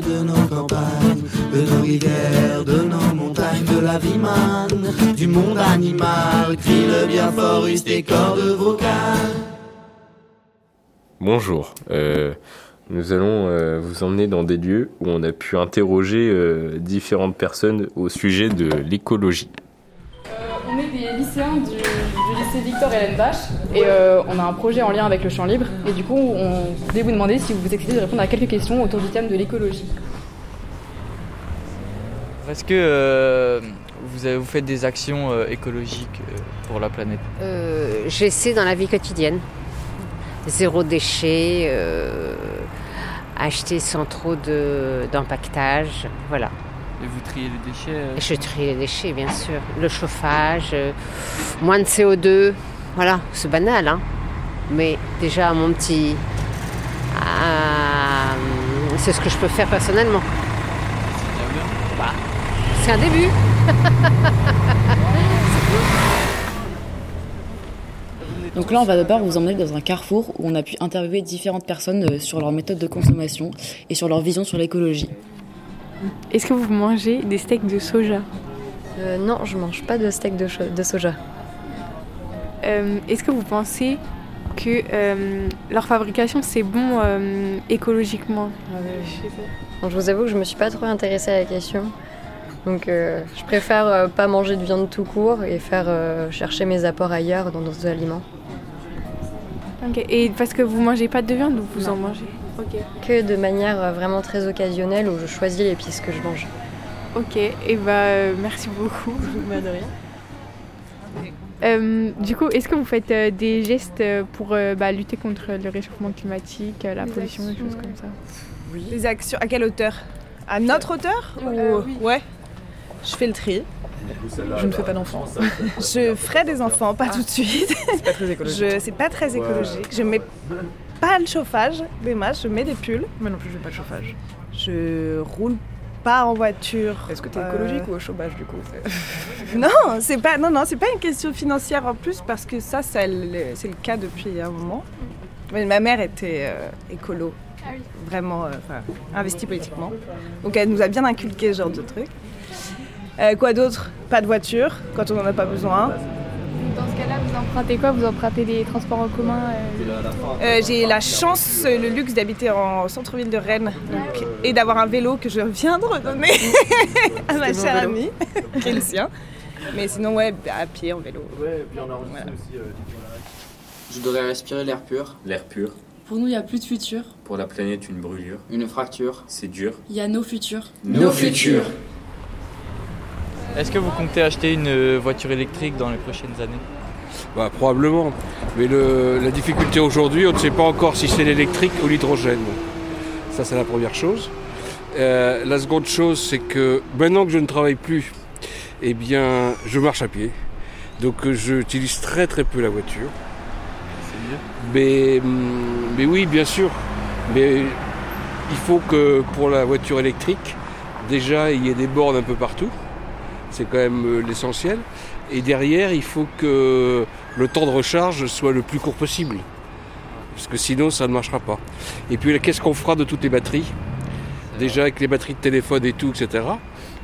de nos campagnes, de nos rivières, de nos montagnes, de la vie manne, du monde animal, crie le bien fort, use tes cordes vocales. Bonjour. Euh, nous allons euh, vous emmener dans des lieux où on a pu interroger euh, différentes personnes au sujet de l'écologie. on est des lycéens du, lycée Victor Hélène Bache et on a un projet en lien avec le champ libre et du coup on voulait vous demander si vous vous acceptez de répondre à quelques questions autour du thème de l'écologie. Est-ce que vous, avez, vous, faites des actions écologiques pour la planète? J'essaie dans la vie quotidienne zéro déchet, euh, acheter sans trop d'impactage, voilà. Et vous triez les déchets euh, Je trie les déchets, bien sûr. Le chauffage, euh, moins de CO2, voilà, c'est banal, hein. Mais déjà, mon petit. c'est ce que je peux faire personnellement. Bah, c'est un début. Donc là, on va d'abord vous emmener dans un carrefour où on a pu interviewer différentes personnes euh, sur leur méthode de consommation et sur leur vision sur l'écologie. Est-ce que vous mangez des steaks de soja euh, Non, je mange pas de steaks de, soja. Euh, est-ce que vous pensez que leur fabrication c'est bon écologiquement Je vous avoue que je me suis pas trop intéressée à la question. Donc je préfère pas manger de viande tout court et faire chercher mes apports ailleurs dans d'autres aliments. Et parce que vous mangez pas de viande ou vous en mangez? Que de manière euh, vraiment très occasionnelle où je choisis les pièces que je mange. Ok, et bah euh, merci beaucoup. Bah, de rien. Euh, du coup, est-ce que vous faites des gestes pour bah, lutter contre le réchauffement climatique, la pollution, des choses comme ça Oui. Des actions à quelle hauteur? À notre hauteur ou... Ouais. Je fais le tri. Je ne fais pas d'enfants. Je ferai des enfants, pas tout de suite. C'est pas très écologique. C'est pas très écologique. Je mets pas le chauffage des masses, je mets des pulls. Moi non plus, je mets pas de chauffage. Je roule pas en voiture. Est-ce que tu es écologique ou au chômage du coup Non, c'est pas non non, c'est pas une question financière en plus parce que ça, c'est le cas depuis un moment. Mais ma mère était euh, écolo, ah vraiment euh, investie politiquement. Donc elle nous a bien inculqué ce genre de trucs. Euh, quoi d'autre? Pas de voiture quand on n'en a pas besoin. Empruntez quoi? Vous empruntez des transports en commun euh? Euh, J'ai la chance, le luxe d'habiter en centre-ville de Rennes et d'avoir un vélo que je viens de redonner à ma chère amie, qui est le sien. Mais sinon, ouais, à pied, en vélo. Ouais, puis on a aussi Je devrais respirer l'air pur. L'air pur. Pour nous, il n'y a plus de futur. Pour la planète, une brûlure. Une fracture. C'est dur. Il y a nos futurs. Nos futurs. Est-ce que vous comptez acheter une euh, voiture électrique dans les prochaines années? Bah, Probablement. Mais la difficulté aujourd'hui, on ne sait pas encore si c'est l'électrique ou l'hydrogène. Ça, c'est la première chose. Euh, la seconde chose, c'est que maintenant que je ne travaille plus, eh bien, je marche à pied. Donc, j'utilise très très peu la voiture. Mais, hum, mais oui, bien sûr. Mais il faut que pour la voiture électrique, déjà, il y ait des bornes un peu partout c'est quand même euh, l'essentiel. Et derrière, il faut que le temps de recharge soit le plus court possible. Parce que sinon, ça ne marchera pas. Et puis, qu'est-ce qu'on fera de toutes les batteries? Déjà avec les batteries de téléphone et tout, etc.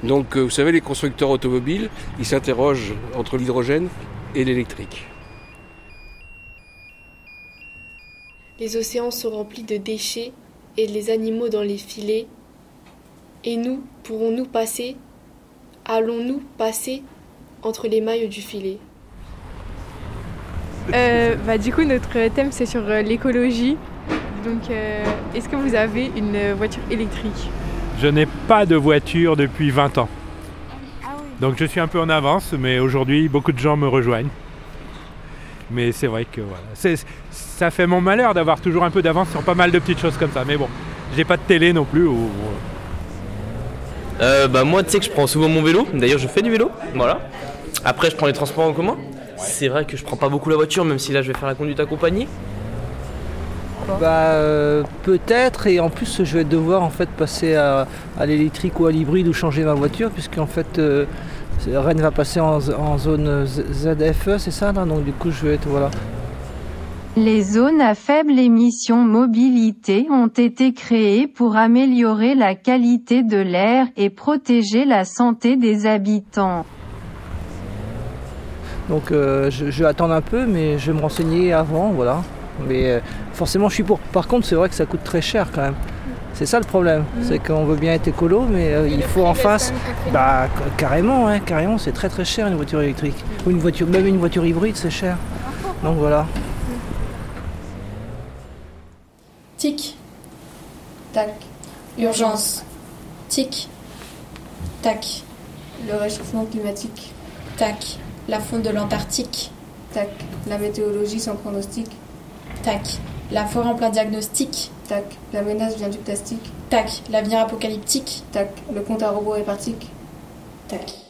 Donc, euh, vous savez, les constructeurs automobiles, ils s'interrogent entre l'hydrogène et l'électrique. Les océans sont remplis de déchets et les animaux dans les filets. Et nous, pourrons-nous passer? Allons-nous passer? Entre les mailles du filet euh, bah, Du coup, notre thème, c'est sur euh, l'écologie. Donc, euh, est-ce que vous avez une voiture électrique? Je n'ai pas de voiture depuis 20 ans. Donc, je suis un peu en avance, mais aujourd'hui, beaucoup de gens me rejoignent. Mais c'est vrai que voilà. ça fait mon malheur d'avoir toujours un peu d'avance sur pas mal de petites choses comme ça. Mais bon, j'ai pas de télé non plus. Euh, bah moi tu sais que je prends souvent mon vélo, d'ailleurs je fais du vélo, voilà. Après je prends les transports en commun. C'est vrai que je prends pas beaucoup la voiture même si là je vais faire la conduite accompagnée. Bah euh, peut-être et en plus je vais devoir en fait passer à, l'électrique ou à l'hybride ou changer ma voiture puisque en fait euh, Rennes va passer en, zone ZFE c'est ça donc du coup je vais être voilà. Les zones à faible émission mobilité ont été créées pour améliorer la qualité de l'air et protéger la santé des habitants. Donc euh, je, je vais attendre un peu, mais je vais me renseigner avant, voilà. Mais euh, forcément, je suis pour. Par contre, c'est vrai que ça coûte très cher quand même. C'est ça le problème, c'est qu'on veut bien être écolo, mais euh, il faut en face. Bah ca- carrément, hein, carrément, c'est très très cher une voiture électrique. Ou une voiture, même une voiture hybride, c'est cher. Donc voilà. Tic. Tac. Urgence. Tic. Tac. Le réchauffement climatique. Tac. La fonte de l'Antarctique. Tac. La météorologie sans pronostic. Tac. La forêt en plein diagnostic. Tac. La menace vient du plastique. Tac. L'avenir apocalyptique. Tac. Le compte à rebours parti. Tac.